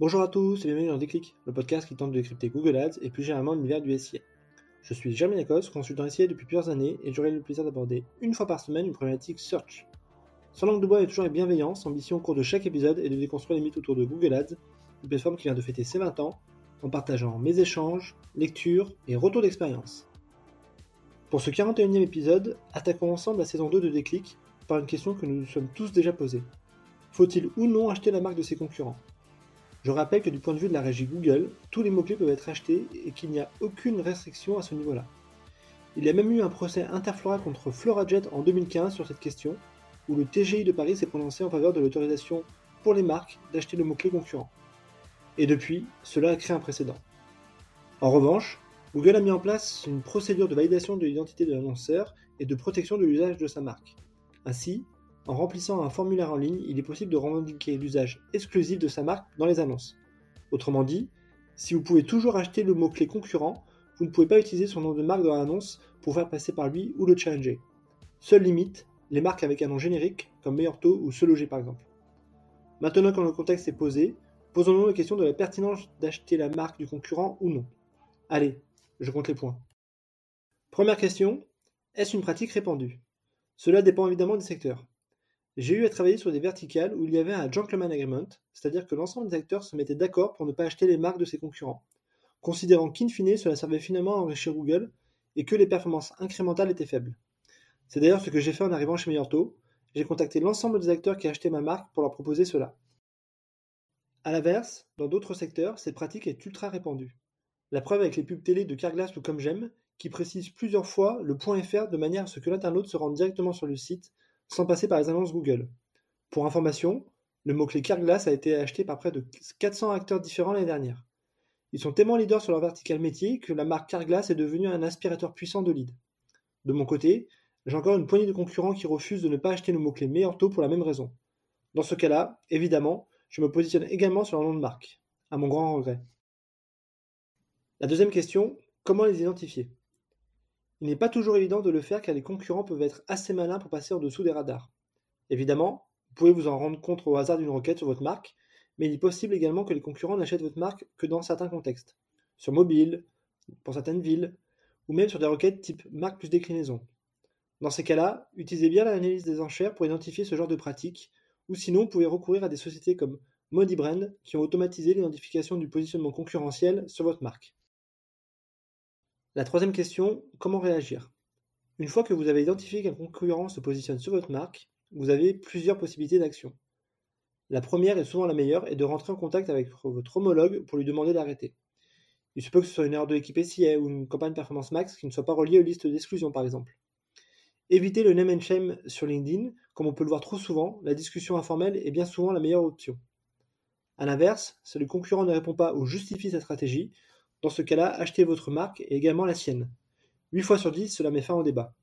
Bonjour à tous et bienvenue dans Déclic, le podcast qui tente de décrypter Google Ads et plus généralement l'univers du SIA. Je suis Jeremy Lacoste, consultant SIA depuis plusieurs années et j'aurai le plaisir d'aborder une fois par semaine une problématique search. Sans langue de bois et toujours avec bienveillance, ambition au cours de chaque épisode est de déconstruire les mythes autour de Google Ads, une plateforme qui vient de fêter ses 20 ans, en partageant mes échanges, lectures et retours d'expérience. Pour ce 41e épisode, attaquons ensemble la saison 2 de Déclic par une question que nous nous sommes tous déjà posée. Faut-il ou non acheter la marque de ses concurrents? Je rappelle que du point de vue de la régie Google, tous les mots-clés peuvent être achetés et qu'il n'y a aucune restriction à ce niveau-là. Il y a même eu un procès interflora contre FloraJet en 2015 sur cette question, où le TGI de Paris s'est prononcé en faveur de l'autorisation pour les marques d'acheter le mot-clé concurrent. Et depuis, cela a créé un précédent. En revanche, Google a mis en place une procédure de validation de l'identité de l'annonceur et de protection de l'usage de sa marque. Ainsi, en remplissant un formulaire en ligne, il est possible de revendiquer l'usage exclusif de sa marque dans les annonces. Autrement dit, si vous pouvez toujours acheter le mot-clé concurrent, vous ne pouvez pas utiliser son nom de marque dans l'annonce pour faire passer par lui ou le challenger. Seule limite, les marques avec un nom générique, comme Meilleur Taux ou Se Loger par exemple. Maintenant que le contexte est posé, posons-nous la question de la pertinence d'acheter la marque du concurrent ou non. Allez, je compte les points. Première question, est-ce une pratique répandue? Cela dépend évidemment des secteurs. J'ai eu à travailler sur des verticales où il y avait un gentleman agreement, c'est-à-dire que l'ensemble des acteurs se mettaient d'accord pour ne pas acheter les marques de ses concurrents, considérant qu'in fine cela servait finalement à enrichir Google et que les performances incrémentales étaient faibles. C'est d'ailleurs ce que j'ai fait en arrivant chez Meilleur j'ai contacté l'ensemble des acteurs qui achetaient ma marque pour leur proposer cela. A l'inverse, dans d'autres secteurs, cette pratique est ultra répandue. La preuve avec les pubs télé de Carglass ou Comme qui précisent plusieurs fois le point .fr de manière à ce que l'internaute se rende directement sur le site sans passer par les annonces Google. Pour information, le mot-clé Carglass a été acheté par près de 400 acteurs différents l'année dernière. Ils sont tellement leaders sur leur vertical métier que la marque Carglass est devenue un aspirateur puissant de lead. De mon côté, j'ai encore une poignée de concurrents qui refusent de ne pas acheter le mot-clé meilleur pour la même raison. Dans ce cas-là, évidemment, je me positionne également sur leur nom de marque, à mon grand regret. La deuxième question, comment les identifier? Il n'est pas toujours évident de le faire car les concurrents peuvent être assez malins pour passer en dessous des radars. Évidemment, vous pouvez vous en rendre compte au hasard d'une requête sur votre marque, mais il est possible également que les concurrents n'achètent votre marque que dans certains contextes, sur mobile, pour certaines villes, ou même sur des requêtes type marque plus déclinaison. Dans ces cas-là, utilisez bien l'analyse des enchères pour identifier ce genre de pratique, ou sinon vous pouvez recourir à des sociétés comme Modibrand qui ont automatisé l'identification du positionnement concurrentiel sur votre marque. La troisième question, comment réagir? Une fois que vous avez identifié qu'un concurrent se positionne sur votre marque, vous avez plusieurs possibilités d'action. La première et souvent la meilleure est de rentrer en contact avec votre homologue pour lui demander d'arrêter. Il se peut que ce soit une erreur de l'équipe SIA ou une campagne performance max qui ne soit pas reliée aux listes d'exclusion par exemple. Évitez le name and shame sur LinkedIn, comme on peut le voir trop souvent, la discussion informelle est bien souvent la meilleure option. A l'inverse, si le concurrent ne répond pas ou justifie sa stratégie, dans ce cas-là, achetez votre marque et également la sienne. 8 fois sur 10, cela met fin au débat.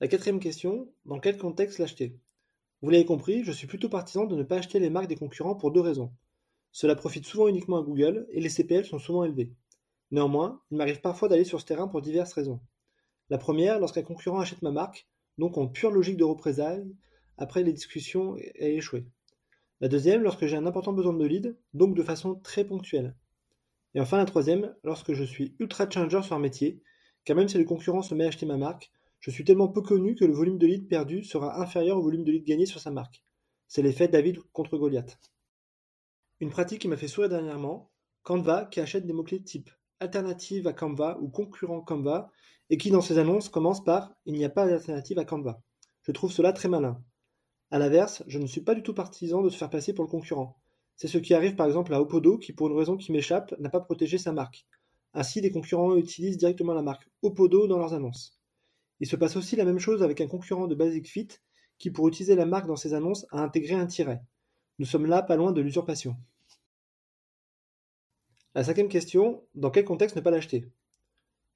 La quatrième question, dans quel contexte l'acheter? Vous l'avez compris, je suis plutôt partisan de ne pas acheter les marques des concurrents pour deux raisons. Cela profite souvent uniquement à Google et les CPL sont souvent élevés. Néanmoins, il m'arrive parfois d'aller sur ce terrain pour diverses raisons. La première, lorsqu'un concurrent achète ma marque, donc en pure logique de représailles, après les discussions aient échoué. La deuxième, lorsque j'ai un important besoin de lead, donc de façon très ponctuelle. Et enfin la troisième, lorsque je suis ultra changer sur un métier, car même si le concurrent se met à acheter ma marque, je suis tellement peu connu que le volume de leads perdu sera inférieur au volume de leads gagné sur sa marque. C'est l'effet David contre Goliath. Une pratique qui m'a fait sourire dernièrement, Canva qui achète des mots-clés type alternative à Canva ou concurrent Canva et qui dans ses annonces commence par il n'y a pas d'alternative à Canva. Je trouve cela très malin. A l'inverse, je ne suis pas du tout partisan de se faire passer pour le concurrent. C'est ce qui arrive par exemple à Opodo qui, pour une raison qui m'échappe, n'a pas protégé sa marque. Ainsi, des concurrents utilisent directement la marque Opodo dans leurs annonces. Il se passe aussi la même chose avec un concurrent de Basic Fit qui, pour utiliser la marque dans ses annonces, a intégré un tiret. Nous sommes là pas loin de l'usurpation. La cinquième question, dans quel contexte ne pas l'acheter?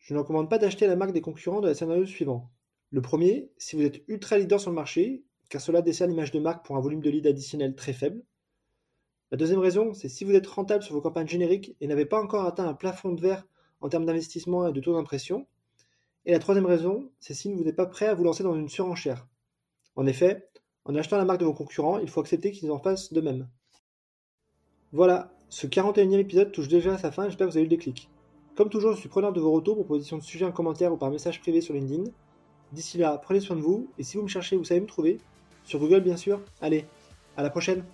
Je ne recommande pas d'acheter la marque des concurrents de la scénario suivant. Le premier, si vous êtes ultra leader sur le marché, car cela dessert l'image de marque pour un volume de lead additionnel très faible. La deuxième raison, c'est si vous êtes rentable sur vos campagnes génériques et n'avez pas encore atteint un plafond de verre en termes d'investissement et de taux d'impression. Et la troisième raison, c'est si vous n'êtes pas prêt à vous lancer dans une surenchère. En effet, en achetant la marque de vos concurrents, il faut accepter qu'ils en fassent de même. Voilà, Ce 41e épisode touche déjà à sa fin, j'espère que vous avez eu le déclic. Comme toujours, je suis preneur de vos retours, propositions de sujets en commentaire ou par message privé sur LinkedIn. D'ici là, prenez soin de vous, et si vous me cherchez, vous savez me trouver. Sur Google, bien sûr. Allez, à la prochaine